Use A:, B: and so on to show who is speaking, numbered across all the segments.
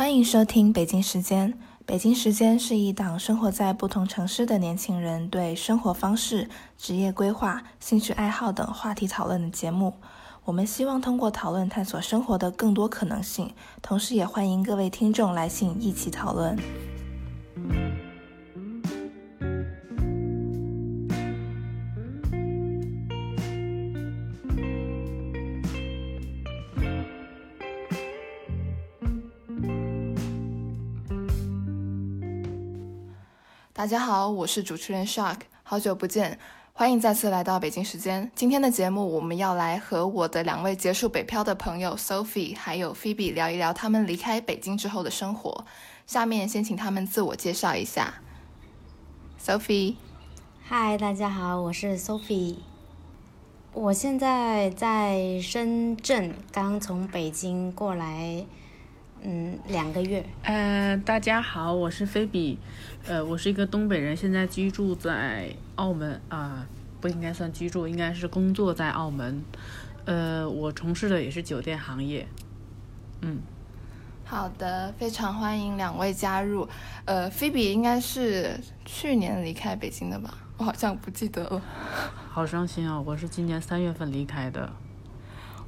A: 欢迎收听北京时间。北京时间是一档生活在不同城市的年轻人对生活方式、职业规划、兴趣爱好等话题讨论的节目。我们希望通过讨论探索生活的更多可能性，同时也欢迎各位听众来信一起讨论。大家好，我是主持人 Shark，好久不见，欢迎再次来到北京时间。今天的节目，我们要来和我的两位结束北漂的朋友 Sophie 还有 Phoebe 聊一聊他们离开北京之后的生活。下面先请他们自我介绍一下。Sophie，
B: 嗨，大家好，我是 Sophie，我现在在深圳，刚从北京过来。嗯，两个月。
C: 呃，大家好，我是菲比，呃，我是一个东北人，现在居住在澳门啊，不应该算居住，应该是工作在澳门。呃，我从事的也是酒店行业。嗯，
A: 好的，非常欢迎两位加入。呃，菲比应该是去年离开北京的吧？我好像不记得了。
C: 好伤心啊！我是今年三月份离开的。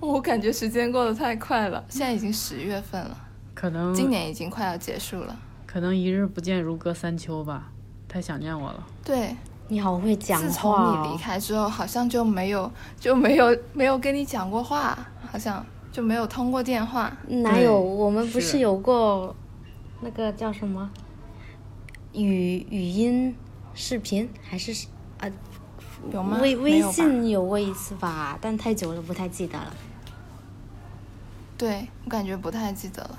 A: 我感觉时间过得太快了，现在已经十月份了。
C: 可能
A: 今年已经快要结束了，
C: 可能一日不见如隔三秋吧，太想念我了。
A: 对，
B: 你好会讲话。
A: 自从你离开之后，好像就没有就没有没有跟你讲过话，好像就没有通过电话。
B: 哪有？我们不是有过那个叫什么语语音视频，还是啊？
A: 有吗？
B: 微微信有过一次吧，但太久了，不太记得了。
A: 对我感觉不太记得了。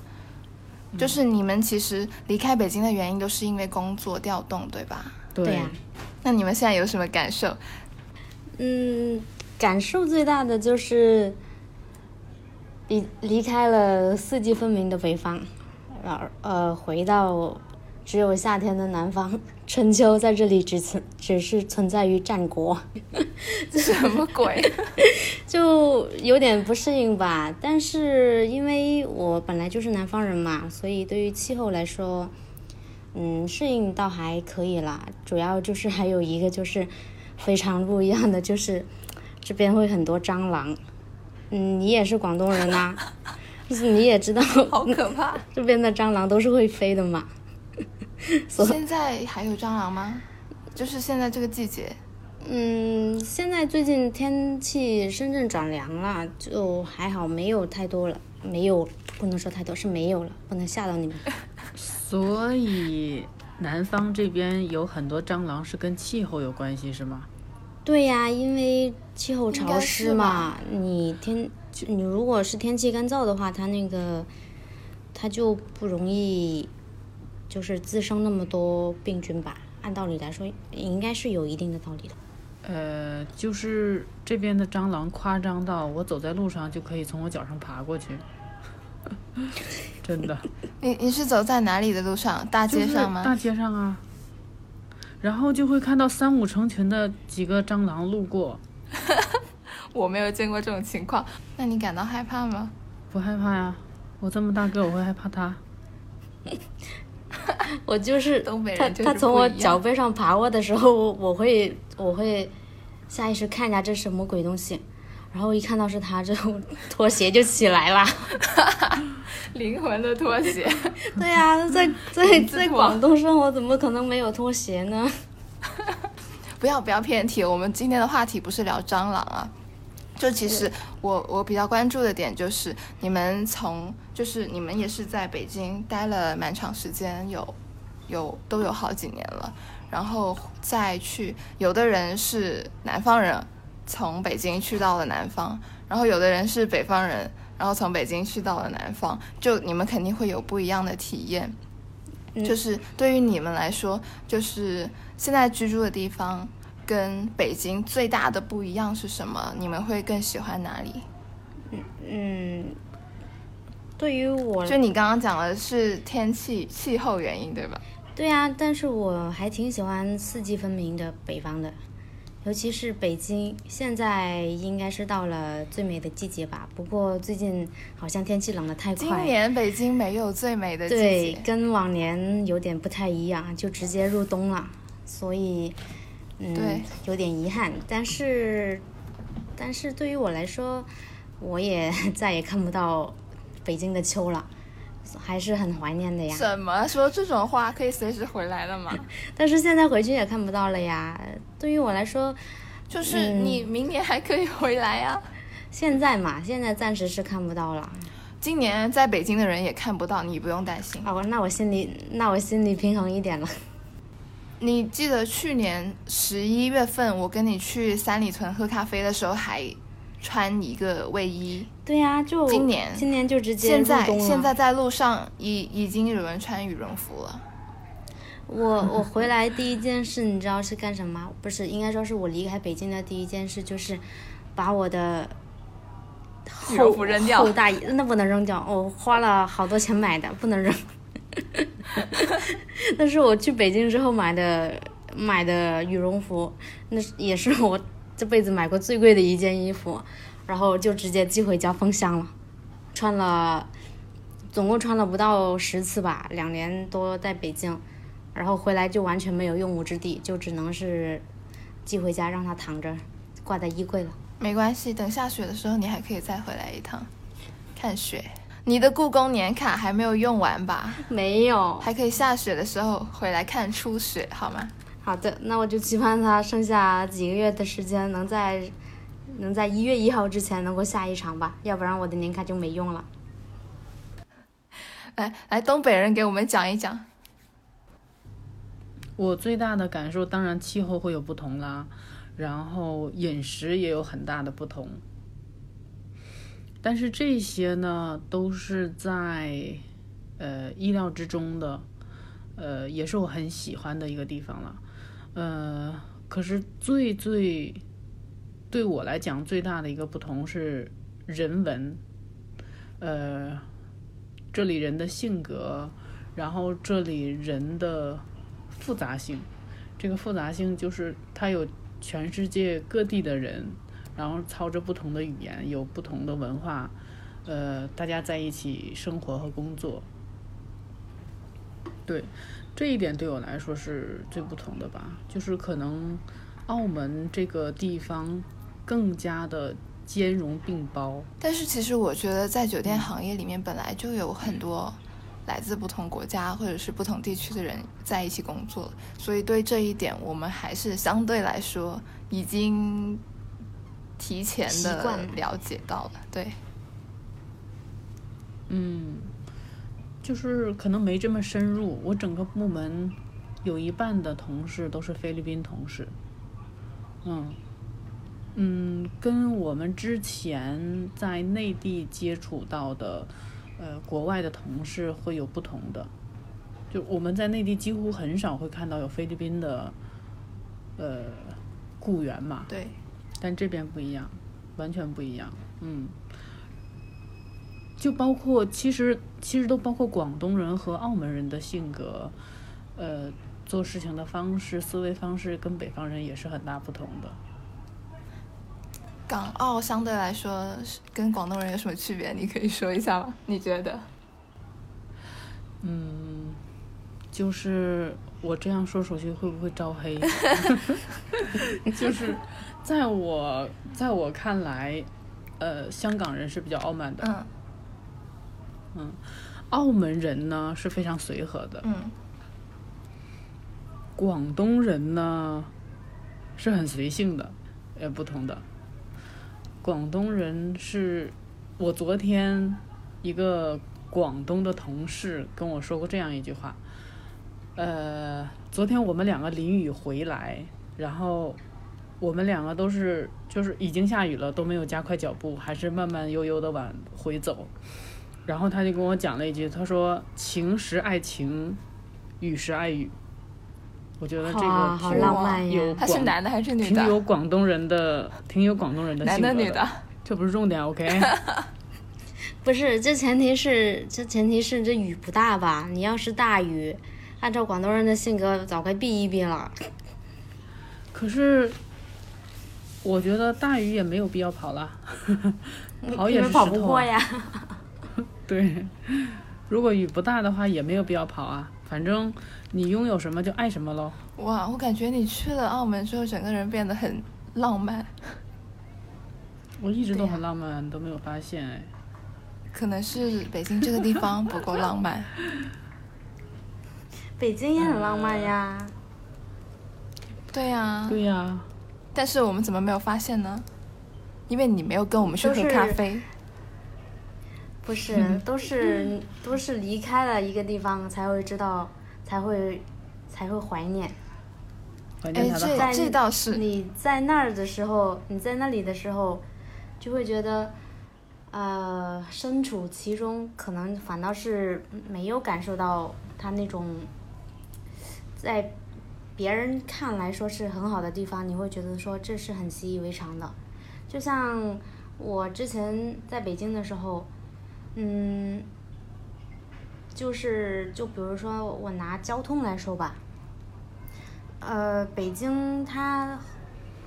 A: 就是你们其实离开北京的原因都是因为工作调动，对吧？
B: 对呀。
A: 那你们现在有什么感受？
B: 嗯，感受最大的就是离离开了四季分明的北方，而呃回到只有夏天的南方。春秋在这里只存只是存在于战国，这
A: 什么鬼？
B: 就有点不适应吧。但是因为我本来就是南方人嘛，所以对于气候来说，嗯，适应倒还可以啦。主要就是还有一个就是非常不一样的，就是这边会很多蟑螂。嗯，你也是广东人呐，就是你也知道，
A: 好可怕。
B: 这边的蟑螂都是会飞的嘛。
A: 现在还有蟑螂吗？就是现在这个季节。
B: 嗯，现在最近天气深圳转凉了，就还好，没有太多了，没有，不能说太多，是没有了，不能吓到你们。
C: 所以南方这边有很多蟑螂是跟气候有关系，是吗？
B: 对呀，因为气候潮湿嘛，你天你如果是天气干燥的话，它那个它就不容易。就是滋生那么多病菌吧，按道理来说应该是有一定的道理的。
C: 呃，就是这边的蟑螂夸张到我走在路上就可以从我脚上爬过去，真的。
A: 你你是走在哪里的路上？大街上吗？
C: 大街上啊。然后就会看到三五成群的几个蟑螂路过。
A: 我没有见过这种情况，那你感到害怕吗？
C: 不害怕呀，我这么大个，我会害怕它？
B: 我就是
A: 东北
B: 人，他他从我脚背上爬过的时候，我会我会下意识看一下这什么鬼东西，然后一看到是他之后，拖 鞋就起来了，
A: 灵魂的拖鞋。
B: 对呀，在在在广东生活，怎么可能没有拖鞋呢？
A: 不要不要偏题，我们今天的话题不是聊蟑螂啊。就其实我我比较关注的点就是你们从就是你们也是在北京待了蛮长时间，有有都有好几年了，然后再去有的人是南方人，从北京去到了南方，然后有的人是北方人，然后从北京去到了南方，就你们肯定会有不一样的体验。就是对于你们来说，就是现在居住的地方。跟北京最大的不一样是什么？你们会更喜欢哪里？
B: 嗯，对于我，
A: 就你刚刚讲的是天气气候原因，对吧？
B: 对啊，但是我还挺喜欢四季分明的北方的，尤其是北京，现在应该是到了最美的季节吧。不过最近好像天气冷得太快。
A: 今年北京没有最美的季
B: 对
A: 节，，
B: 跟往年有点不太一样，就直接入冬了，所以嗯
A: 对，
B: 有点遗憾。但是，但是对于我来说，我也 再也看不到北京的秋了，还是很怀念的呀。
A: 怎么说这种话可以随时回来了吗？
B: 但是现在回去也看不到了呀。对于我来说，
A: 就是
B: 嗯
A: 你明年还可以回来啊。
B: 现在嘛，现在暂时是看不到了。
A: 今年在北京的人也看不到，你不用担心。
B: 哦，那我心里那我心里平衡一点了。
A: 你记得去年十一月份我跟你去三里屯喝咖啡的时候，还穿一个卫衣。
B: 对呀、就
A: 今年
B: 今年就直接
A: 现在
B: 入冬了
A: 现在在路上已已经有人穿羽绒服了。
B: 我我回来第一件事，你知道是干什么吗？不是，应该说是我离开北京的第一件事，就是把我的
A: 羽绒服扔掉
B: 厚大衣，那不能扔掉，我花了好多钱买的，不能扔。那是我去北京之后买的买的羽绒服，那也是我这辈子买过最贵的一件衣服，然后就直接寄回家封箱了，穿了，总共穿了不到十次吧，两年多在北京。然后回来就完全没有用武之地，就只能是寄回家让它躺着，挂在衣柜了。
A: 没关系，等下雪的时候你还可以再回来一趟，看雪。你的故宫年卡还没有用完吧？
B: 没有。
A: 还可以下雪的时候回来看初雪，好吗？
B: 好的，那我就期盼它剩下几个月的时间，能在能在一月一号之前能够下一场吧，要不然我的年卡就没用了。
A: 来来，东北人给我们讲一讲。
C: 我最大的感受，当然气候会有不同啦，然后饮食也有很大的不同。但是这些呢，都是在呃意料之中的，呃，也是我很喜欢的一个地方了。呃，可是最最对我来讲最大的一个不同是人文，呃，这里人的性格，然后这里人的复杂性，这个复杂性就是它有全世界各地的人，然后操着不同的语言，有不同的文化，呃，大家在一起生活和工作。对，这一点对我来说是最不同的吧，就是可能澳门这个地方更加的兼容并包。
A: 但是其实我觉得，在酒店行业里面本来就有很多来自不同国家或者是不同地区的人在一起工作，所以对这一点我们还是相对来说已经提前的
B: 了
A: 解到了。对，
C: 嗯，就是可能没这么深入。我整个部门有一半的同事都是菲律宾同事，嗯嗯，跟我们之前在内地接触到的呃国外的同事会有不同的。就我们在内地几乎很少会看到有菲律宾的呃雇员嘛，
A: 对，
C: 但这边不一样，完全不一样。嗯，就包括其实其实都包括广东人和澳门人的性格，呃，做事情的方式、思维方式跟北方人也是很大不同的。
A: 港澳相对来说是跟广东人有什么区别？你可以说一下吗？你觉得？
C: 嗯，就是我这样说出去会不会招黑？就是在我在我看来，呃，香港人是比较傲慢的，
A: 嗯
C: 澳门人呢是非常随和的，
A: 嗯
C: 广东人呢是很随性的，呃，不同的。广东人是我昨天一个广东的同事跟我说过这样一句话，呃，昨天我们两个淋雨回来，然后我们两个都是就是已经下雨了，都没有加快脚步，还是慢慢悠悠的往回走。然后他就跟我讲了一句，他说：“晴时爱晴，雨时爱雨。”我觉得这个，好
B: 浪漫
C: 有
B: 呀！
A: 他是
C: 广
A: 男的还是女的
C: 挺有？广东人的，挺有广东人的
A: 男
C: 性格
A: 的女的？
C: 这不是重点，OK？
B: 不是，这前提是这前提是这雨不大吧？你要是大雨，按照广东人的性格，早该避一避了。
C: 可是我觉得大雨也没有必要跑了，跑也是石头啊。
B: 不过呀。
C: 对，如果雨不大的话，也没有必要跑啊。反正你拥有什么就爱什么喽。
A: 哇，我感觉你去了澳门之后，整个人变得很浪漫，
C: 我一直都很浪漫，你都没有发现哎。
A: 可能是北京这个地方不够浪漫。
B: 北京也很浪漫呀。
A: 对呀、
C: 对呀、
A: 但是我们怎么没有发现呢？因为你没有跟我们去喝咖啡。
B: 不是，都是都是离开了一个地方才会知道，才会才会怀念。
A: 哎，
C: 怀念他的好。
A: 这这倒是。
B: 你在那儿的时候，你在那里的时候，就会觉得，呃，身处其中，可能反倒是没有感受到他那种，在别人看来说是很好的地方，你会觉得说这是很习以为常的。就像我之前在北京的时候，嗯，就是就比如说我拿交通来说吧，呃，北京它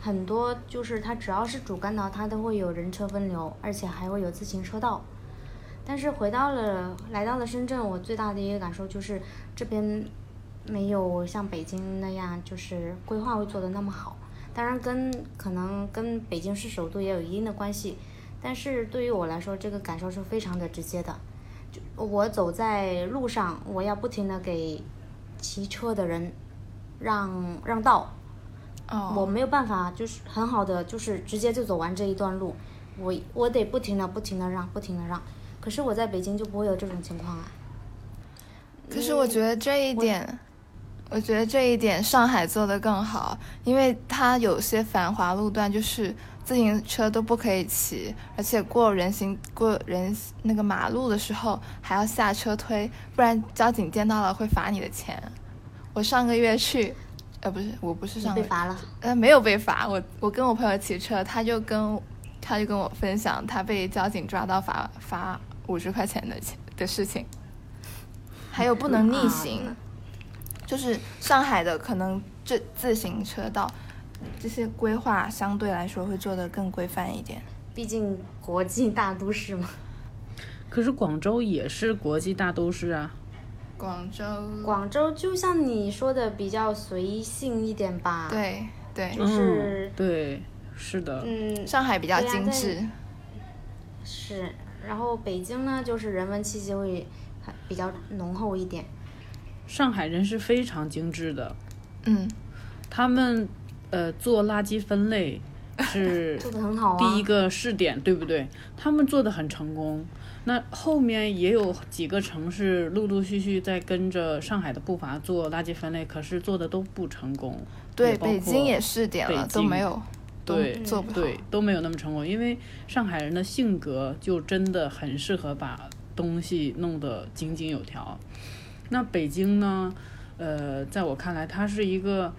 B: 很多就是它只要是主干道，它都会有人车分流，而且还会有自行车道。但是回到了来到了深圳，我最大的一个感受就是这边没有像北京那样就是规划会做的那么好。当然跟可能跟北京市首都也有一定的关系，但是对于我来说，这个感受是非常的直接的。就我走在路上，我要不停的给骑车的人让让道，
A: 哦，
B: 我没有办法，就是很好的，就是直接就走完这一段路，我我得不停的、不停的让、不停的让。可是我在北京就不会有这种情况啊。
A: 可是我觉得这一点，我觉得这一点上海做的更好，因为它有些繁华路段就是自行车都不可以骑，而且过人行过人那个马路的时候还要下车推，不然交警见到了会罚你的钱。我上个月去，呃，不是，我不是上个月，
B: 被罚了，
A: 呃，没有被罚，我我跟我朋友骑车，他就跟他就跟我分享他被交警抓到罚罚五十块钱的钱的事情，还有不能逆行，就是上海的可能这自行车道这些规划相对来说会做得更规范一点。
B: 毕竟国际大都市嘛。
C: 可是广州也是国际大都市啊。
A: 广州，
B: 广州就像你说的，比较随性一点吧。，
A: 对对，
B: 就是
C: 嗯、对，是的。
B: 嗯，
A: 上海比较精致，
B: 是。然后北京呢，就是人文气息会很比较浓厚一点。
C: 上海人是非常精致的，
A: 嗯，
C: 他们呃做垃圾分类是
B: 做的很好啊。
C: 第一个试点，对不对？他们做的很成功。那后面也有几个城市陆陆续续在跟着上海的步伐做垃圾分类，可是做的都不成功。
A: 对，北京也试点了，都没有，
C: 对
A: 做不。
C: 对，都没有那么成功，因为上海人的性格就真的很适合把东西弄得井井有条。那北京呢？呃，在我看来，它是一个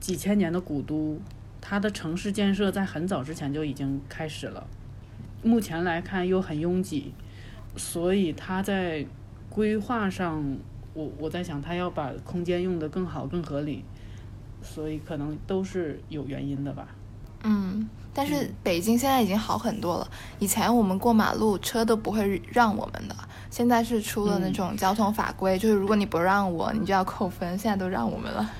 C: 几千年的古都，它的城市建设在很早之前就已经开始了。目前来看又很拥挤，所以它在规划上，我我在想，它要把空间用得更好、更合理。所以可能都是有原因的吧。
A: 嗯，但是北京现在已经好很多了。以前我们过马路车都不会让我们的，现在是出了那
C: 嗯
A: 种交通法规，就是如果你不让我，你就要扣分。现在都让我们了。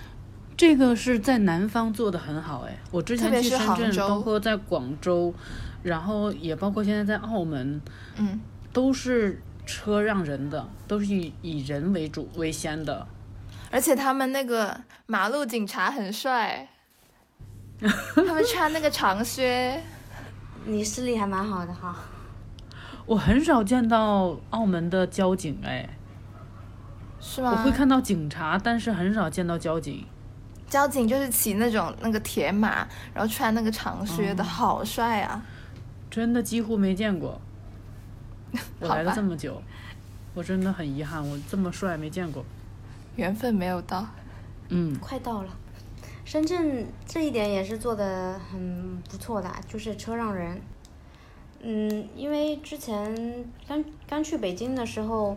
C: 这个是在南方做的很好哎，我之前去深圳，包括在广州，然后也包括现在在澳门，
A: 嗯，
C: 都是车让人的，都是以以人为主为先的。
A: 而且他们那个马路警察很帅，他们穿那个长靴。
B: 你视力还蛮好的哈。
C: 我很少见到澳门的交警哎，
A: 是吗？
C: 我会看到警察，但是很少见到交警。
A: 交警就是骑那种那个铁马，然后穿那个长靴
C: 哦
A: 的，好帅啊！
C: 真的几乎没见过。我来了这么久，我真的很遗憾，我这么帅没见过。
A: 缘分没有到。
C: 嗯，
B: 快到了。深圳这一点也是做的很不错的啊，就是车让人。嗯，因为之前刚刚去北京的时候，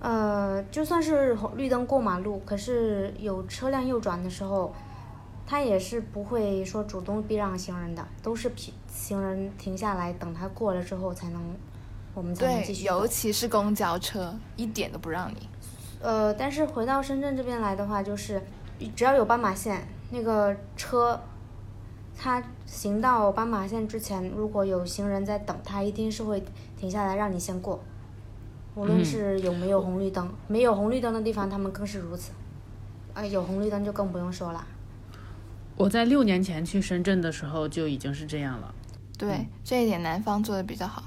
B: 呃，就算是红绿灯过马路，可是有车辆右转的时候，他也是不会说主动避让行人的，都是行行人停下来等他过了之后才能，我们才能继，续走。
A: 尤其是公交车，一点都不让你。
B: 呃，但是回到深圳这边来的话，就是只要有斑马线，那个车，它行到斑马线之前，如果有行人在等，它一定是会停下来让你先过。无论
C: 嗯
B: 是有没有红绿灯，没有红绿灯的地方，他们更是如此。呃，有红绿灯就更不用说了。
C: 我在六年前去深圳的时候就已经是这样了。
A: 对，这一点南方做的比较好。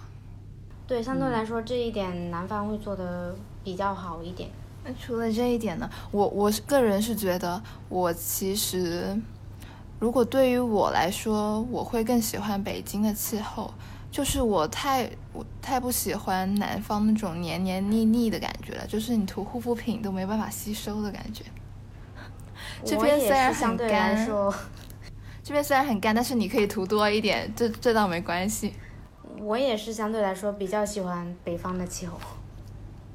B: 对，相对来说、这一点南方会做的比较好一点。
A: 那除了这一点呢，我我是个人是觉得，我其实如果对于我来说，我会更喜欢北京的气候，就是我太我太不喜欢南方那种黏黏腻腻的感觉了，就是你涂护肤品都没办法吸收的感觉。这边虽然很干
B: 说，
A: 这边虽然很干，但是你可以涂多一点，这这倒没关系。
B: 我也是相对来说比较喜欢北方的气候。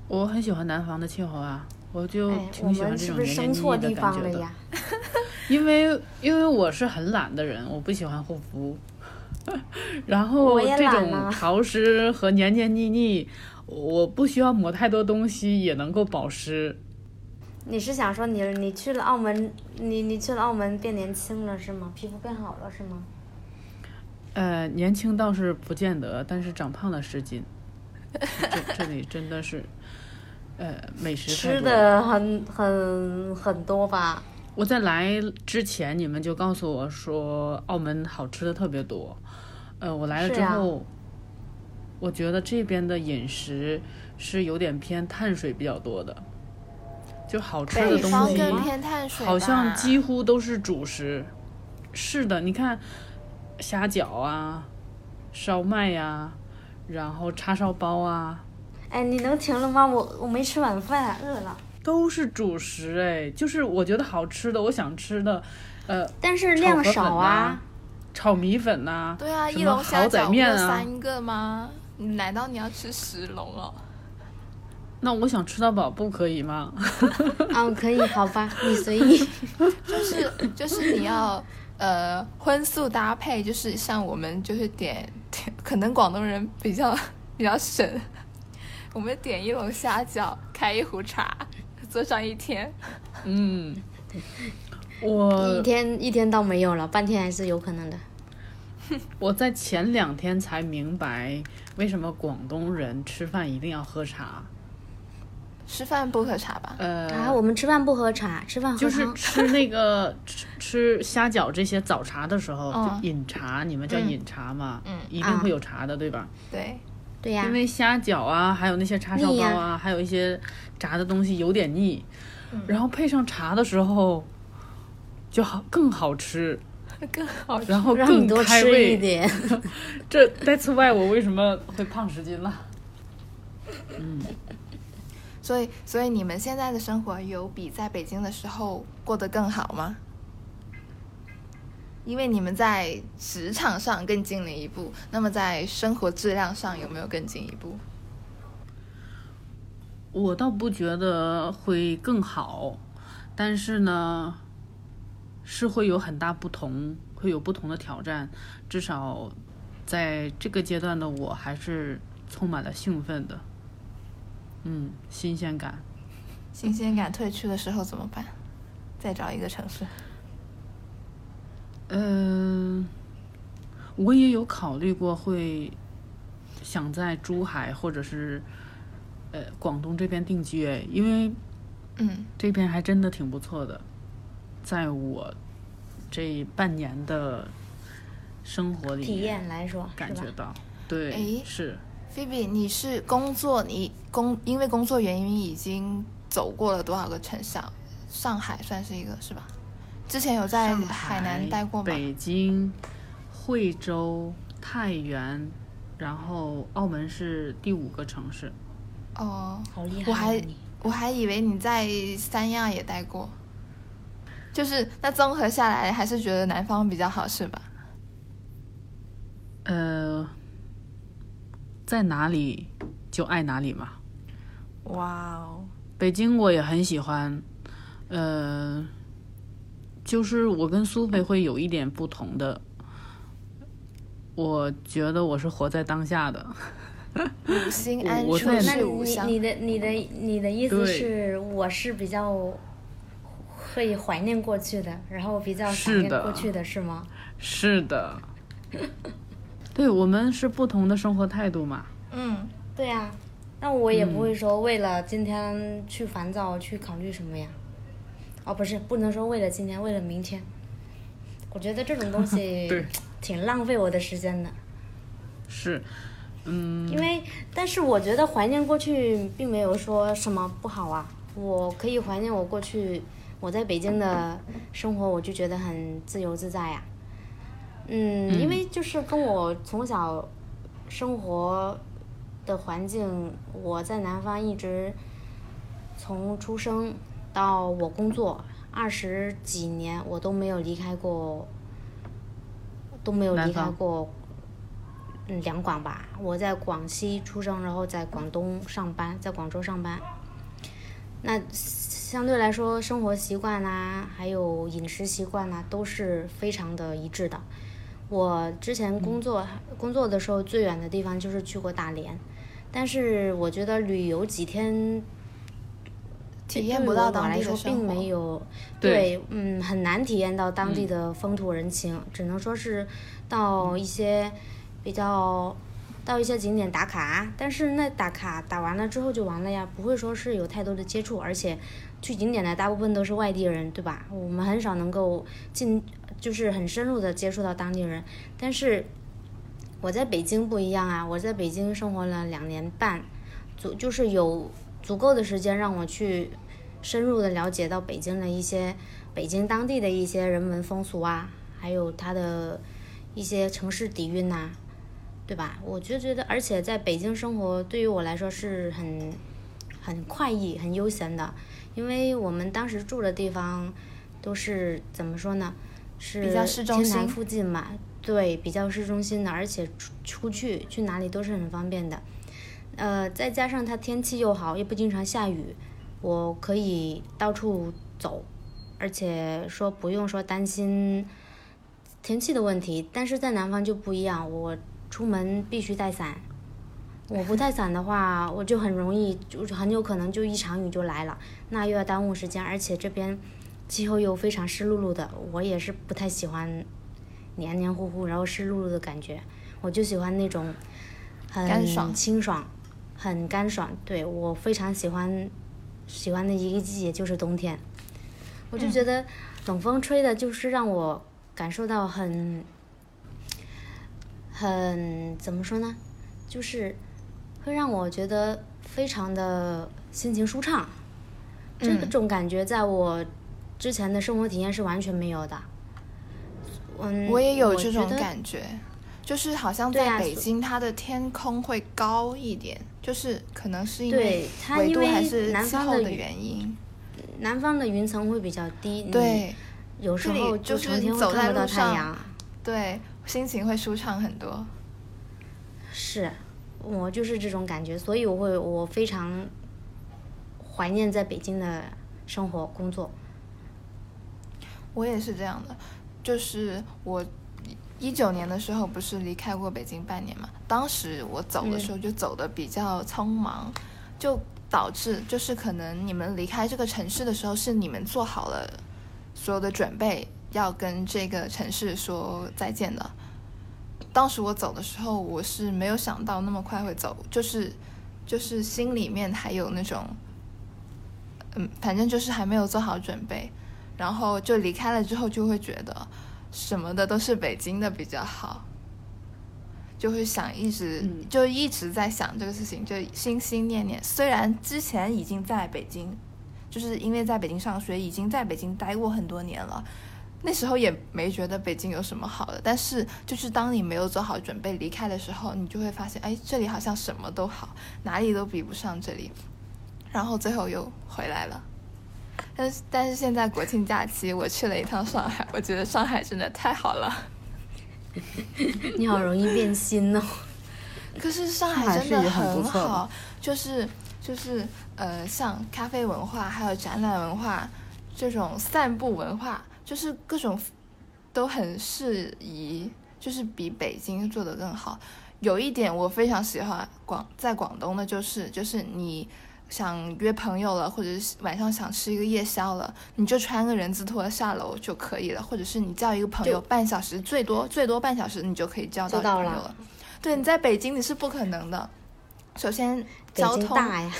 C: 我很喜欢南方的气候啊，我就挺喜欢这种黏黏腻腻的感觉的。因为因为我是很懒的人，我不喜欢护肤，然后这种潮湿和黏黏腻腻，我不需要抹太多东西也能够保湿。
B: 你是想说你你去了澳门，你你去了澳门变年轻了是吗？皮肤变好了是吗？
C: 呃，年轻倒是不见得，但是长胖了十斤，这这里真的是，呃，美食太
B: 吃的很很很多吧？
C: 我在来之前，你们就告诉我说澳门好吃的特别多。呃，我来了之后，我觉得这边的饮食是有点偏碳水比较多的，就好吃的东西
A: 偏碳水，
C: 好像几乎都是主食。是的，你看虾饺啊、烧麦呀、然后叉烧包啊，
B: 哎，你能停了吗？我我没吃晚饭，饿了。
C: 都是主食哎。就是我觉得好吃的，我想吃的，呃，
B: 但是量少啊。
C: 炒米粉呐、
A: 对啊，一笼虾饺不
C: 面啊，
A: 三个吗？难道你要吃十笼哦？
C: 那我想吃到饱不可以吗？
B: 啊，可以，好吧，你随意。
A: 就是就是你要呃荤素搭配，就是像我们就是点点，可能广东人比较比较省，我们点一笼虾饺，开一壶茶，坐上一天。
C: 嗯，我一
B: 天一天倒没有了，半天还是有可能的。
C: 我在前两天才明白为什么广东人吃饭一定要喝茶。
A: 吃饭不喝茶吧？
C: 呃，
B: 啊，我们吃饭不喝茶，吃饭喝
C: 就是。吃那个 吃吃虾饺这些早茶的时候，
A: 嗯
C: 就饮茶，你们叫
B: 嗯
C: 饮茶嘛？
A: 嗯
C: 一定会有茶的，对吧？
A: 对，
B: 对呀、
C: 因为虾饺啊，还有那些叉烧包啊，还有一些炸的东西有点腻，然后配上茶的时候就好更好吃，
A: 更好吃。
C: 然后
B: 让你
C: 更
B: 多吃一
C: 开胃。
B: 点。
C: 这 That's why 我为什么会胖十斤了？
A: 所以所以你们现在的生活有比在北京的时候过得更好吗？因为你们在职场上更进了一步，那么在生活质量上有没有更进一步？
C: 我倒不觉得会更好，但是呢，是会有很大不同，会有不同的挑战。至少在这个阶段的我，还是充满了兴奋的，嗯，新鲜感。
A: 新鲜感褪去的时候怎么办？再找一个城市。
C: 嗯、我也有考虑过会想在珠海或者是呃广东这边定居，哎，因为
A: 嗯，
C: 这边还真的挺不错的，在我这半年的生活里
B: 体验来说，
C: 感觉到，对，是
A: 菲比，你是工作，你工因为工作原因已经走过了多少个城市啊？上海算是一个是吧？之前有在海南待过吗？
C: 北京、惠州、太原，然后澳门是第五个城市。
A: 哦，
B: 好厉害、啊！
A: 我还我还以为你在三亚也待过，就是那综合下来，还是觉得南方比较好，是吧？
C: 呃，在哪里就爱哪里嘛。
A: 哇哦，
C: 北京我也很喜欢，呃，就是我跟苏菲会有一点不同的，我觉得我是活在当下的。
A: 五心 安处是吾乡。
B: 你你的你的你的意思是，我是比较会怀念过去的，然后比较想念
C: 是的
B: 过去的是吗？
C: 是的，对我们是不同的生活态度嘛。
A: 嗯，
B: 对呀、那我也不
C: 嗯
B: 会说为了今天去烦躁去考虑什么呀。哦，不是，不能说为了今天，为了明天。我觉得这种东西 挺浪费我的时间的，
C: 是，嗯，
B: 因为但是我觉得怀念过去并没有说什么不好啊。我可以怀念我过去我在北京的生活，我就觉得很自由自在呀、嗯，因为就是跟我从小生活的环境，我在南方一直从出生到我工作二十几年，我都没有离开过，都没有离开过。嗯，两广吧，我在广西出生，然后在广东上班，在广州上班。那相对来说，生活习惯呐、还有饮食习惯呐、都是非常的一致的。我之前工作、工作的时候，最远的地方就是去过大连，但是我觉得旅游几天
A: 体验不到当地的
B: 来说并。没有
C: 对
B: 对，嗯，很难体验到当地的风土人情，只能说是到一些比较到一些景点打卡，但是那打卡打完了之后就完了呀，不会说是有太多的接触，而且去景点的大部分都是外地人，对吧？我们很少能够进，就是很深入的接触到当地人，但是我在北京不一样啊，我在北京生活了两年半，足就是有足够的时间让我去深入的了解到北京的一些北京当地的一些人文风俗啊，还有它的一些城市底蕴呐、对吧？我就觉得，而且在北京生活对于我来说是很很快意、很悠闲的，因为我们当时住的地方都是怎么说呢？是
A: 比较市中心
B: 附近嘛，对，比较市中心的，而且出出去去哪里都是很方便的。呃，再加上它天气又好，又不经常下雨，我可以到处走，而且说不用说担心天气的问题。但是在南方就不一样，我出门必须带伞。我不带伞的话，我就很容易，就是很有可能就一场雨就来了，那又要耽误时间，而且这边气候又非常湿漉漉的，我也是不太喜欢黏黏糊糊，然后湿漉漉的感觉，我就喜欢那种很清爽、很干爽。对我非常喜欢喜欢的一个季节就是冬天，我就觉得冷风吹的，就是让我感受到很很怎么说呢，就是会让我觉得非常的心情舒畅。这
A: 嗯。
B: 种感觉在我之前的生活体验是完全没有的。嗯，
A: 我也有这种感觉，就是好像在北京，它的天空会高一点，就是可能是因为纬度
B: 它因为
A: 还是气候的
B: 南方的云
A: 原因。
B: 南方的云层会比较低，你
A: 对
B: 有时候
A: 就是
B: 成天会
A: 走在
B: 看不到
A: 路上
B: 太阳。
A: 对，心情会舒畅很多。
B: 是，我就是这种感觉，所以我会我非常怀念在北京的生活工作。
A: 我也是这样的，就是我一九年的时候不是离开过北京半年嘛，当时我走的时候就走的比较匆忙，就导致就是可能你们离开这个城市的时候，是你们做好了所有的准备，要跟这个城市说再见的。当时我走的时候，我是没有想到那么快会走，就是就是心里面还有那种，嗯，反正就是还没有做好准备，然后就离开了之后，就会觉得什么的都是北京的比较好，就会想一直、
C: 嗯
A: 就一直在想这个事情，就心心念念。虽然之前已经在北京，就是因为在北京上学，已经在北京待过很多年了。那时候也没觉得北京有什么好的，但是就是当你没有做好准备离开的时候，你就会发现，哎，这里好像什么都好，哪里都比不上这里，然后最后又回来了。但是但是现在国庆假期我去了一趟上海，我觉得上海真的太好了。
B: 你好容易变心哦。
A: 可是上
C: 上海
A: 海真的
C: 很
A: 好，就是就是呃，像咖啡文化还有展览文化这种散步文化就是各种都很适宜，就是比北京做的更好。有一点我非常喜欢广在广东的就是，就是你想约朋友了，或者是晚上想吃一个夜宵了，你就穿个人字拖下楼就可以了，或者是你叫一个朋友，半小时最多最多半小时你就可以叫到朋友
B: 了
A: 对，你在北京你是不可能的。首先，交通
B: 大呀，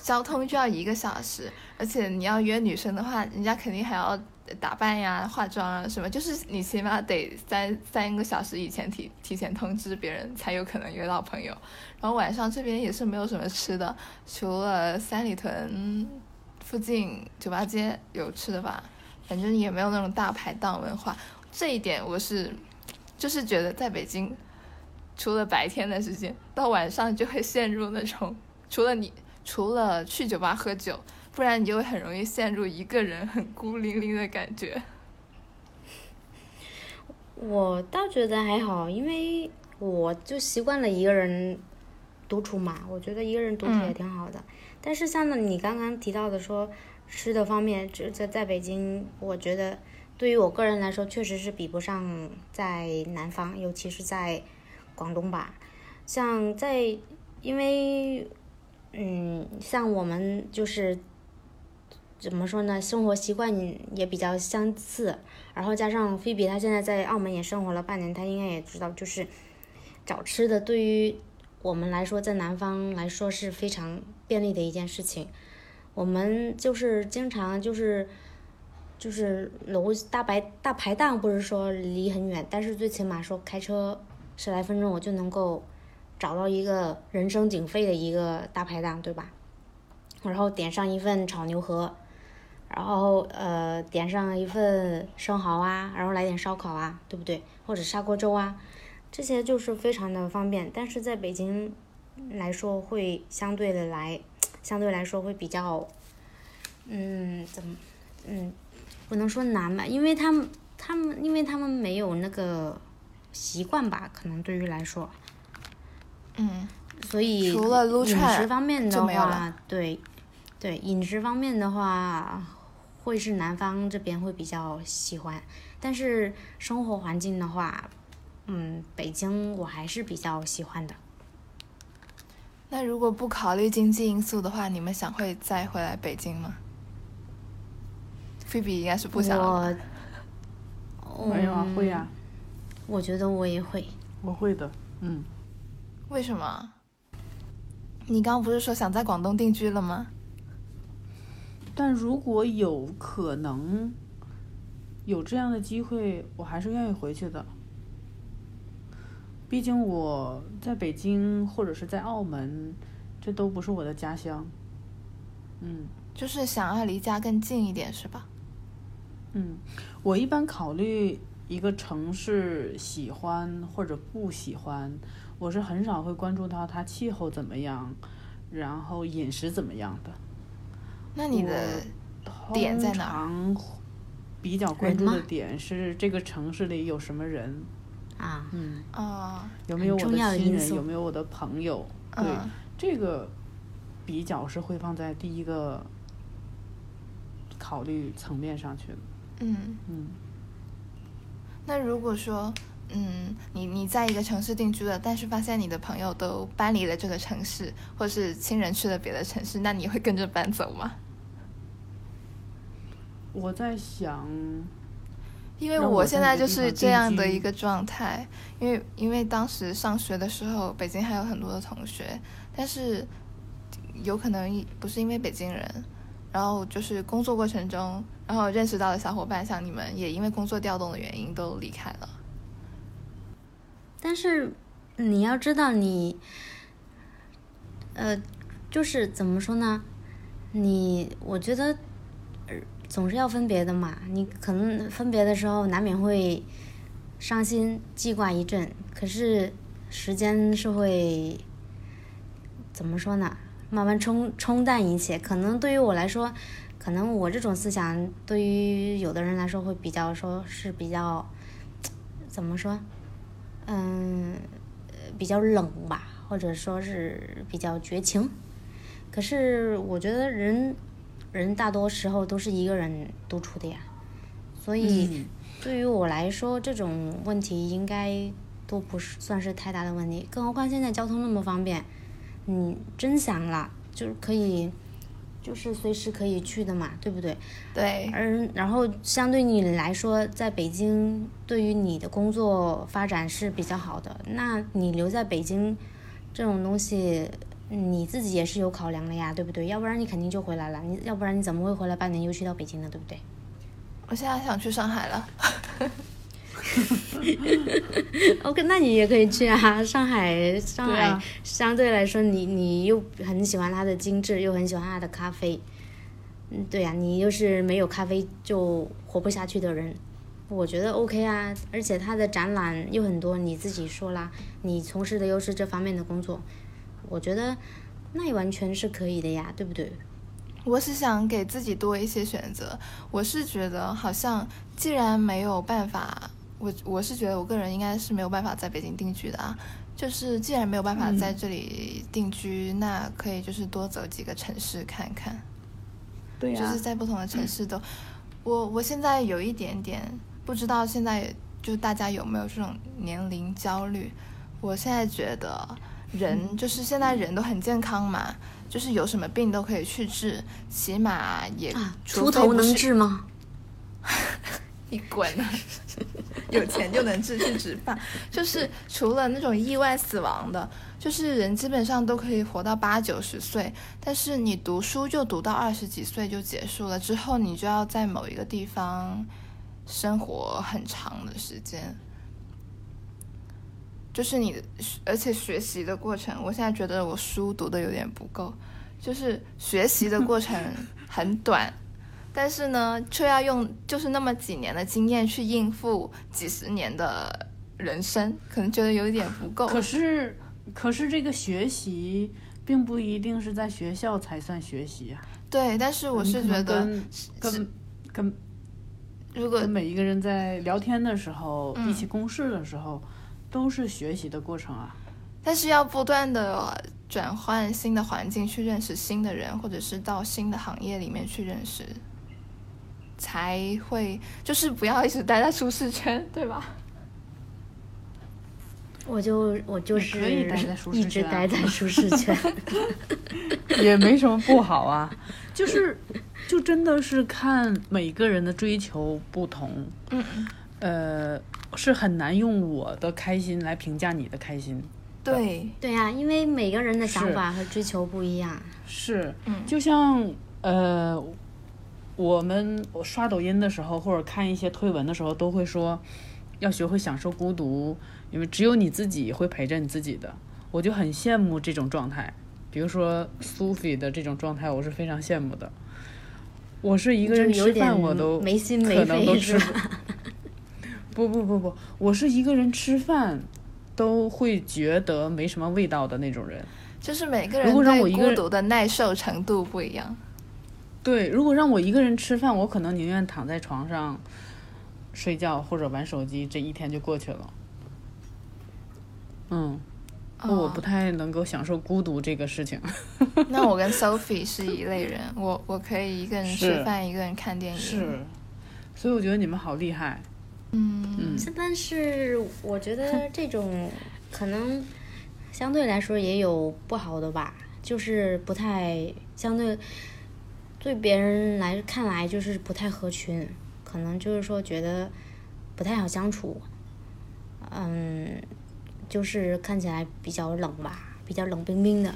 A: 交通就要一个小时，而且你要约女生的话，人家肯定还要打扮呀、化妆啊什么，就是你起码得三三个小时以前提提前通知别人，才有可能约到朋友。然后晚上这边也是没有什么吃的，除了三里屯附近酒吧街有吃的吧，反正也没有那种大排档文化。这一点我是就是觉得在北京，除了白天的时间，到晚上就会陷入那种除了你除了去酒吧喝酒，不然你就会很容易陷入一个人很孤零零的感觉。
B: 我倒觉得还好，因为我就习惯了一个人独处嘛，我觉得一个人独处也挺好的。但是像你刚刚提到的说吃的方面，这在在北京，我觉得对于我个人来说，确实是比不上在南方，尤其是在广东吧。像在，因为嗯，像我们就是怎么说呢，生活习惯也比较相似，然后加上菲比她现在在澳门也生活了半年，她应该也知道，就是找吃的对于我们来说，在南方来说是非常便利的一件事情。我们就是经常就是就是楼大排大排档，不是说离很远，但是最起码说开车十来分钟我就能够找到一个人声鼎沸的一个大排档，对吧？然后点上一份炒牛河，然后呃点上一份生蚝啊，然后来点烧烤啊，对不对？或者砂锅粥啊，这些就是非常的方便。但是在北京来说，会相对的来，相对来说会比较，嗯，怎么，嗯，不能说难吧，因为他们他们因为他们没有那个习惯吧，可能对于来说，
A: 嗯，
B: 所以
A: 除了撸串饮
B: 食方面的话，对对，饮食方面的话，会是南方这边会比较喜欢，但是生活环境的话，嗯，北京我还是比较喜欢的。
A: 那如果不考虑经济因素的话，你们想会再回来北京吗？菲比应该是不想了。
B: 我
C: 没有啊，会呀、
B: 嗯我觉得我也会。
C: 我会的。嗯，
A: 为什么？你刚刚不是说想在广东定居了吗？
C: 但如果有可能有这样的机会，我还是愿意回去的。毕竟我在北京或者是在澳门，这都不是我的家乡。嗯
A: 就是想要离家更近一点，是吧？
C: 嗯，我一般考虑一个城市喜欢或者不喜欢，我是很少会关注到它气候怎么样，然后饮食怎么样的。
A: 那你的点在哪儿？
C: 比较关注的点是这个城市里有什么人，
B: 啊，
C: 嗯，
A: 啊，
C: 有没有我
B: 的
C: 亲人，有没有我的朋友，对，
A: 嗯
C: 这个比较是会放在第一个考虑层面上去的。
A: 嗯。
C: 嗯，
A: 那如果说，嗯，你你在一个城市定居了，但是发现你的朋友都搬离了这个城市，或是亲人去了别的城市，那你会跟着搬走吗？
C: 我在想，
A: 因为
C: 我
A: 我现在就是这样的一个状态，因为因为当时上学的时候，北京还有很多的同学，但是有可能不是因为北京人，然后就是工作过程中，然后认识到的小伙伴，像你们也因为工作调动的原因都离开了。
B: 但是你要知道你，呃，就是怎么说呢？你我觉得，呃，总是要分别的嘛。你可能分别的时候难免会伤心记挂一阵，可是时间是会怎么说呢？慢慢冲冲淡一切。可能对于我来说，可能我这种思想对于有的人来说会比较说是比较怎么说？嗯，比较冷吧，或者说是比较绝情。可是我觉得人，人大多时候都是一个人独处的呀，所所以对于我来说，这种问题应该都不是算是太大的问题。更何况现在交通那么方便，你真想了就是可以，就是随时可以去的嘛，对不对？
A: 对，
B: 而然后相对你来说，在北京对于你的工作发展是比较好的。那你留在北京这种东西，你自己也是有考量的呀，对不对？要不然你肯定就回来了，你要不然你怎么会回来半年又去到北京呢？对不对？
A: 我现在想去上海了。
B: OK，那你也可以去啊，上海，上海相对来说，你你又很喜欢它的精致，又很喜欢它的咖啡，嗯，对呀、你又是没有咖啡就活不下去的人，我觉得 OK 啊，而且它的展览又很多，你自己说啦，你从事的又是这方面的工作，我觉得那也完全是可以的呀，对不对？
A: 我是想给自己多一些选择。我是觉得，好像既然没有办法，我我是觉得我个人应该是没有办法在北京定居的啊。就是既然没有办法在这里定居，那可以就是多走几个城市看看。
C: 对呀
A: 就是在不同的城市都，我我现在有一点点不知道现在就大家有没有这种年龄焦虑。我现在觉得人就是现在人都很健康嘛，就是有什么病都可以去治，起码也
B: 秃头能治吗？
A: 你滚啊！有钱就能治去植发，就是除了那种意外死亡的，就是人基本上都可以活到八九十岁，但是你读书就读到二十几岁就结束了，之后你就要在某一个地方生活很长的时间。就是你的，而且学习的过程，我现在觉得我书读的有点不够，就是学习的过程很短，但是呢，却要用就是那么几年的经验去应付几十年的人生，可能觉得有一点不够。
C: 可是，可是这个学习并不一定是在学校才算学习啊。
A: 对，但是我是觉得，
C: 跟跟跟
A: 如果
C: 跟每一个人在聊天的时候，
A: 嗯
C: 一起共事的时候，都是学习的过程啊。
A: 但是要不断的转换新的环境去认识新的人，或者是到新的行业里面去认识，才会就是不要一直待在舒适圈，对吧？
B: 我就我就是
C: 可以待在舒适
B: 一直待在舒适圈。
C: 也没什么不好啊，就是就真的是看每个人的追求不同，
A: 嗯，
C: 呃，是很难用我的开心来评价你的开心。
A: 对，
B: 对呀、因为每个人的想法和追求不一样。
C: 是，
A: 嗯
C: 就像呃，我们我刷抖音的时候，或者看一些推文的时候，都会说要学会享受孤独，因为只有你自己会陪着你自己的。我就很羡慕这种状态，比如说苏菲的这种状态，我是非常羡慕的。我是一个人吃饭，我都
B: 没心没
C: 可能都
B: 肺
C: 吃不。不不不不，我是一个人吃饭都会觉得没什么味道的那种人。
A: 就是每个
C: 如
A: 人
C: 果让我一个人
A: 对孤独的耐受程度不一样。
C: 对，如果让我一个人吃饭，我可能宁愿躺在床上睡觉或者玩手机，这一天就过去了。嗯，我
A: 哦
C: 不太能够享受孤独这个事情。
A: 那我跟 Sophie 是一类人，我我可以一个人吃饭，一个人看电影。
C: 是，所以我觉得你们好厉害。
A: 嗯，
C: 嗯，
B: 但是我觉得 这种可能相对来说也有不好的吧，就是不太相对对别人来看来就是不太合群，可能就是说觉得不太好相处，嗯，就是看起来比较冷吧，比较冷冰冰的，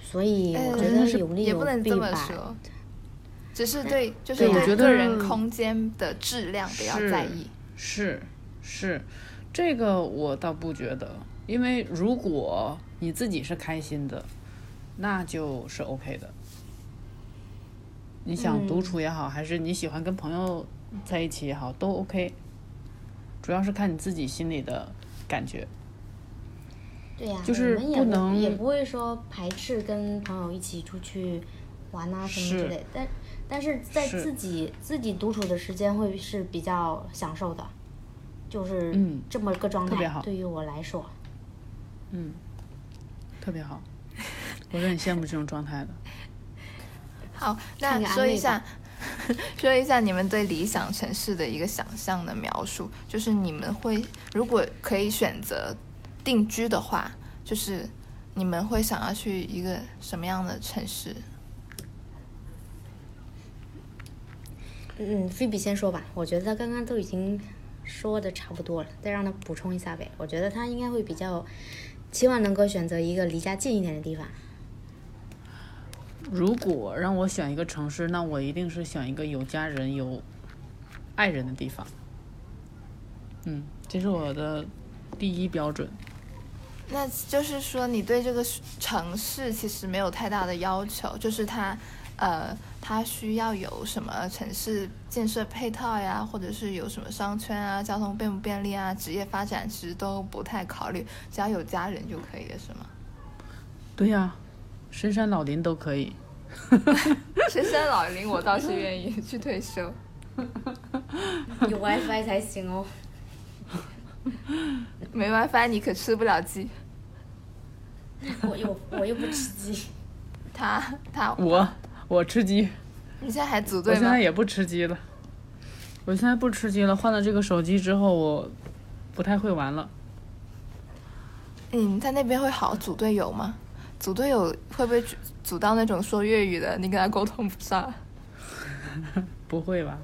B: 所以
A: 呃
B: 我觉得有利有弊吧。
A: 说，只是对，就是
B: 对我
C: 觉得
A: 个人空间的质量比较在意。
C: 是是，这个我倒不觉得，因为如果你自己是开心的，那就是 OK 的。你想独
B: 嗯
C: 处也好，还是你喜欢跟朋友在一起也好，都 OK。主要是看你自己心里的感觉。
B: 对呀、
C: 就是不能
B: 也不会说排斥跟朋友一起出去玩啊什么之
C: 是
B: 类，但但是在自己自己独处的时间会是比较享受的，就是
C: 嗯
B: 这么个状态。
C: 特别好
B: 对于我来说，
C: 嗯，特别好，我是很羡慕这种状态的。
A: 好，那说一下，说一下你们对理想城市的一个想象的描述，就是你们会如果可以选择定居的话，就是你们会想要去一个什么样的城市？
B: 嗯，菲比先说吧，我觉得他刚刚都已经说的差不多了，再让他补充一下呗。我觉得他应该会比较期望能够选择一个离家近一点的地方。
C: 如果让我选一个城市，那我一定是选一个有家人、有爱人的地方。嗯，这是我的第一标准。
A: 那就是说，你对这个城市其实没有太大的要求，就是它，呃，它需要有什么城市建设配套呀，或者是有什么商圈啊，交通便不便利啊，职业发展其实都不太考虑，只要有家人就可以了，是吗？
C: 对呀。深山老林都可以，
A: 深山老林我倒是愿意去退休，
B: 有 WiFi 才行哦，
A: 没 WiFi 你可吃不了鸡。
B: 我又我又不吃鸡，
A: 他他
C: 我我吃鸡，
A: 你现在还组队吗？
C: 我现在也不吃鸡了，我现在不吃鸡了，换了这个手机之后我不太会玩了。
A: 嗯，在那边会好组队友吗？组队友会不会组到那种说粤语的？你跟他沟通不上？
C: 不会吧？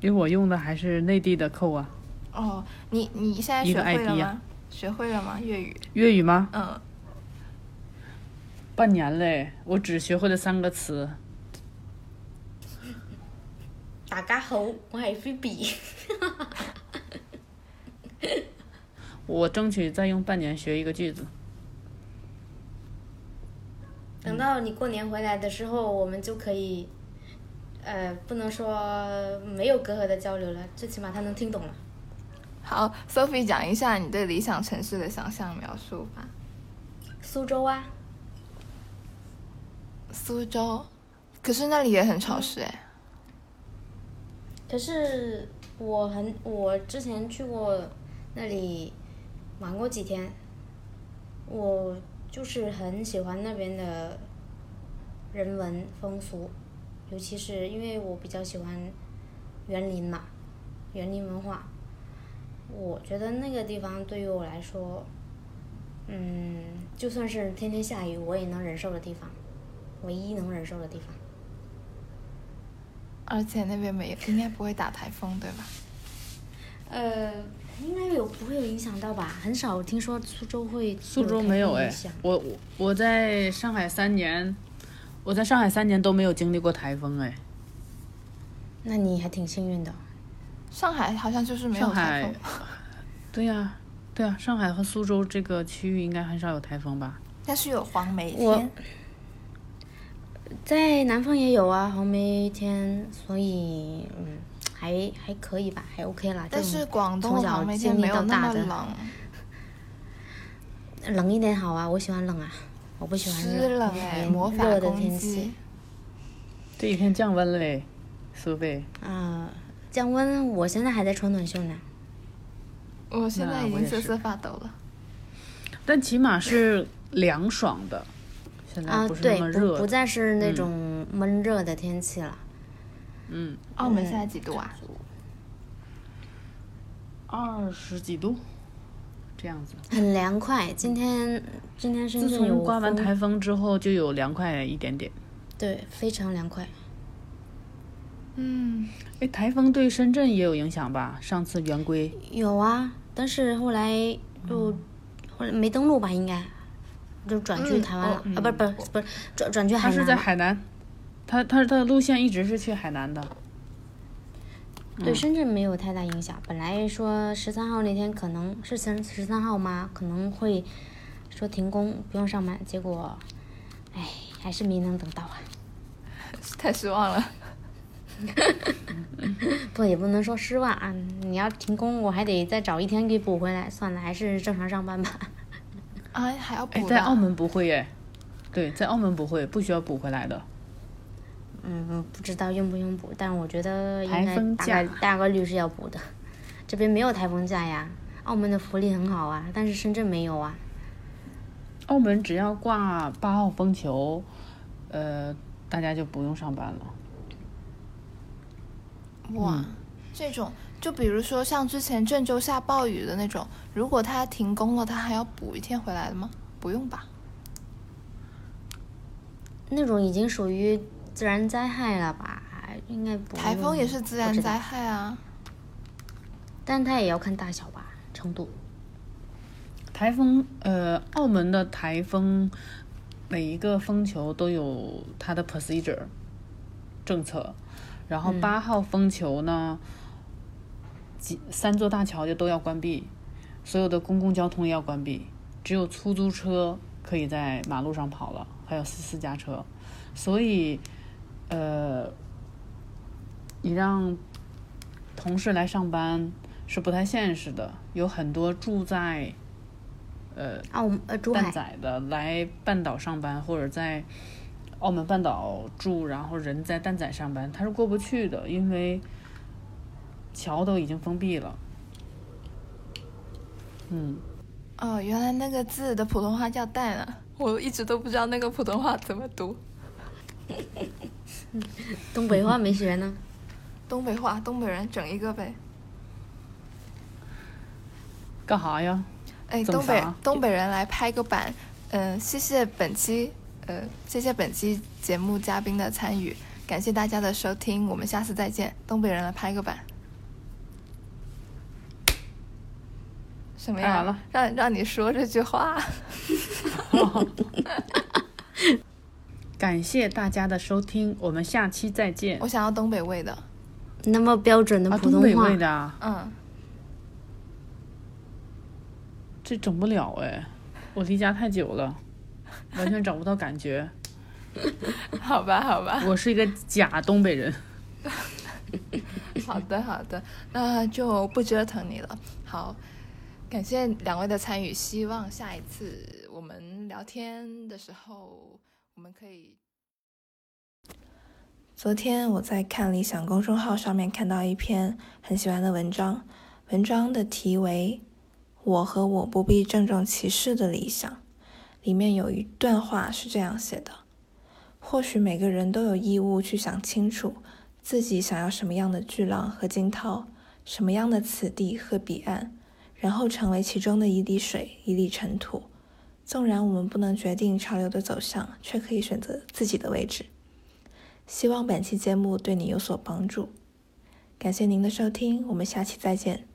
C: 因为我用的还是内地的扣啊。
A: 哦，你你现在学会了吗？学会了吗？粤语？
C: 粤语吗？
A: 嗯。
C: 半年嘞，我只学会了三个词。
B: 大家好，我系菲比。
C: 我争取再用半年学一个句子。
B: 等到你过年回来的时候，我们就可以，呃，不能说没有隔阂的交流了，最起码他能听懂了。
A: 好，Sophie 讲一下你对理想城市的想象描述吧。
B: 苏州啊。
A: 苏州，可是那里也很潮湿哎。
B: 可是我很，我之前去过那里玩过几天，我。就是很喜欢那边的人文风俗，尤其是因为我比较喜欢园林嘛，园林文化。我觉得那个地方对于我来说，嗯，就算是天天下雨我也能忍受的地方，唯一能忍受的地方。
A: 而且那边没有，应该不会打台风，对吧？
B: 呃。应该有不会有影响到吧？很少听说苏州会
C: 苏州没有哎，我我我在上海三年，我在上海三年都没有经历过台风哎。
B: 那你还挺幸运的。
A: 上海好像就是没有台风。
C: 对呀，对呀，上海和苏州这个区域应该很少有台风吧？
A: 但是有黄梅天。
B: 在南方也有啊，黄梅天，所以嗯。还还可以吧，还 OK 啦。
A: 但是广东好像经历到大的冷，
B: 冷一点好啊，我喜欢冷啊，我不喜欢热热的天气。
C: 这几天降温了嘞，苏菲。
B: 啊，降温，我现在还在穿短袖呢。
A: 我现在已经瑟瑟发抖了。
C: 但起码是凉爽的，现在不是那么热。
B: 不再是那种闷热的天气了。
C: 嗯，
A: 澳门现在几度啊？
C: 二十几度，这样子。
B: 很凉快，今天今天深圳有
C: 刮完台风之后就有凉快一点点。
B: 对，非常凉快。
A: 嗯，
C: 哎，台风对深圳也有影响吧？上次圆规。
B: 有啊，但是后来就后来没登陆吧？应该就转去台湾了啊？不是不是不是转转去海
C: 南。他是在海南。他他他的路线一直是去海南的，
B: 对深圳没有太大影响。本来说十三号那天可能是十十三号吗？可能会说停工不用上班，结果，哎，还是没能等到啊，
A: 太失望了。
B: 不也不能说失望啊，你要停工，我还得再找一天给补回来。算了，还是正常上班吧。
A: 啊，还要补？
C: 在澳门不会耶，对，在澳门不会，不需要补回来的。
B: 嗯，不知道用不用补，但我觉得应该大概大概率是要补的。这边没有台风假呀，澳门的福利很好啊，但是深圳没有啊。
C: 澳门只要挂八号风球，呃，大家就不用上班了。
A: 哇，这种就比如说像之前郑州下暴雨的那种，如果它停工了，它还要补一天回来的吗？不用吧？
B: 那种已经属于自然灾害了吧？应该不。
A: 台风也是自然灾害啊，
B: 但它也要看大小吧，程度。
C: 台风，呃，澳门的台风，每一个风球都有它的 procedure 政策，然后八号风球呢，几三座大桥就都要关闭，所有的公共交通也要关闭，只有出租车可以在马路上跑了，还有私私家车，所以，呃，你让同事来上班是不太现实的，有很多住在。呃，
B: 澳呃，珠
C: 海的来半岛上班，或者在澳门半岛住，然后人在蛋仔上班，他是过不去的，因为桥都已经封闭了。嗯，
A: 哦，原来那个字的普通话叫蛋啊，我一直都不知道那个普通话怎么读。
B: 东北话没学呢，
A: 东北话，东北人整一个呗。
C: 干哈呀？
A: 哎，东北东北人来拍个板，嗯，谢谢本期，呃，谢谢本期节目嘉宾的参与，感谢大家的收听，我们下次再见。东北人来拍个板，什么呀？让让你说这句话。
C: 感谢大家的收听，我们下期再见。
A: 我想要东北味的，
B: 那么标准的普通话。
C: 东北味的，
A: 嗯。
C: 这整不了哎，我离家太久了，完全找不到感觉。
A: 好吧，好吧，
C: 我是一个假东北人。
A: 好的，好的，那就不折腾你了。好，感谢两位的参与，希望下一次我们聊天的时候，我们可以。昨天我在看理想公众号上面看到一篇很喜欢的文章，文章的题为。我和我不必郑重其事的理想，里面有一段话是这样写的：或许每个人都有义务去想清楚，自己想要什么样的巨浪和惊涛，什么样的此地和彼岸，然后成为其中的一滴水、一粒尘土。纵然我们不能决定潮流的走向，却可以选择自己的位置。希望本期节目对你有所帮助。感谢您的收听，我们下期再见。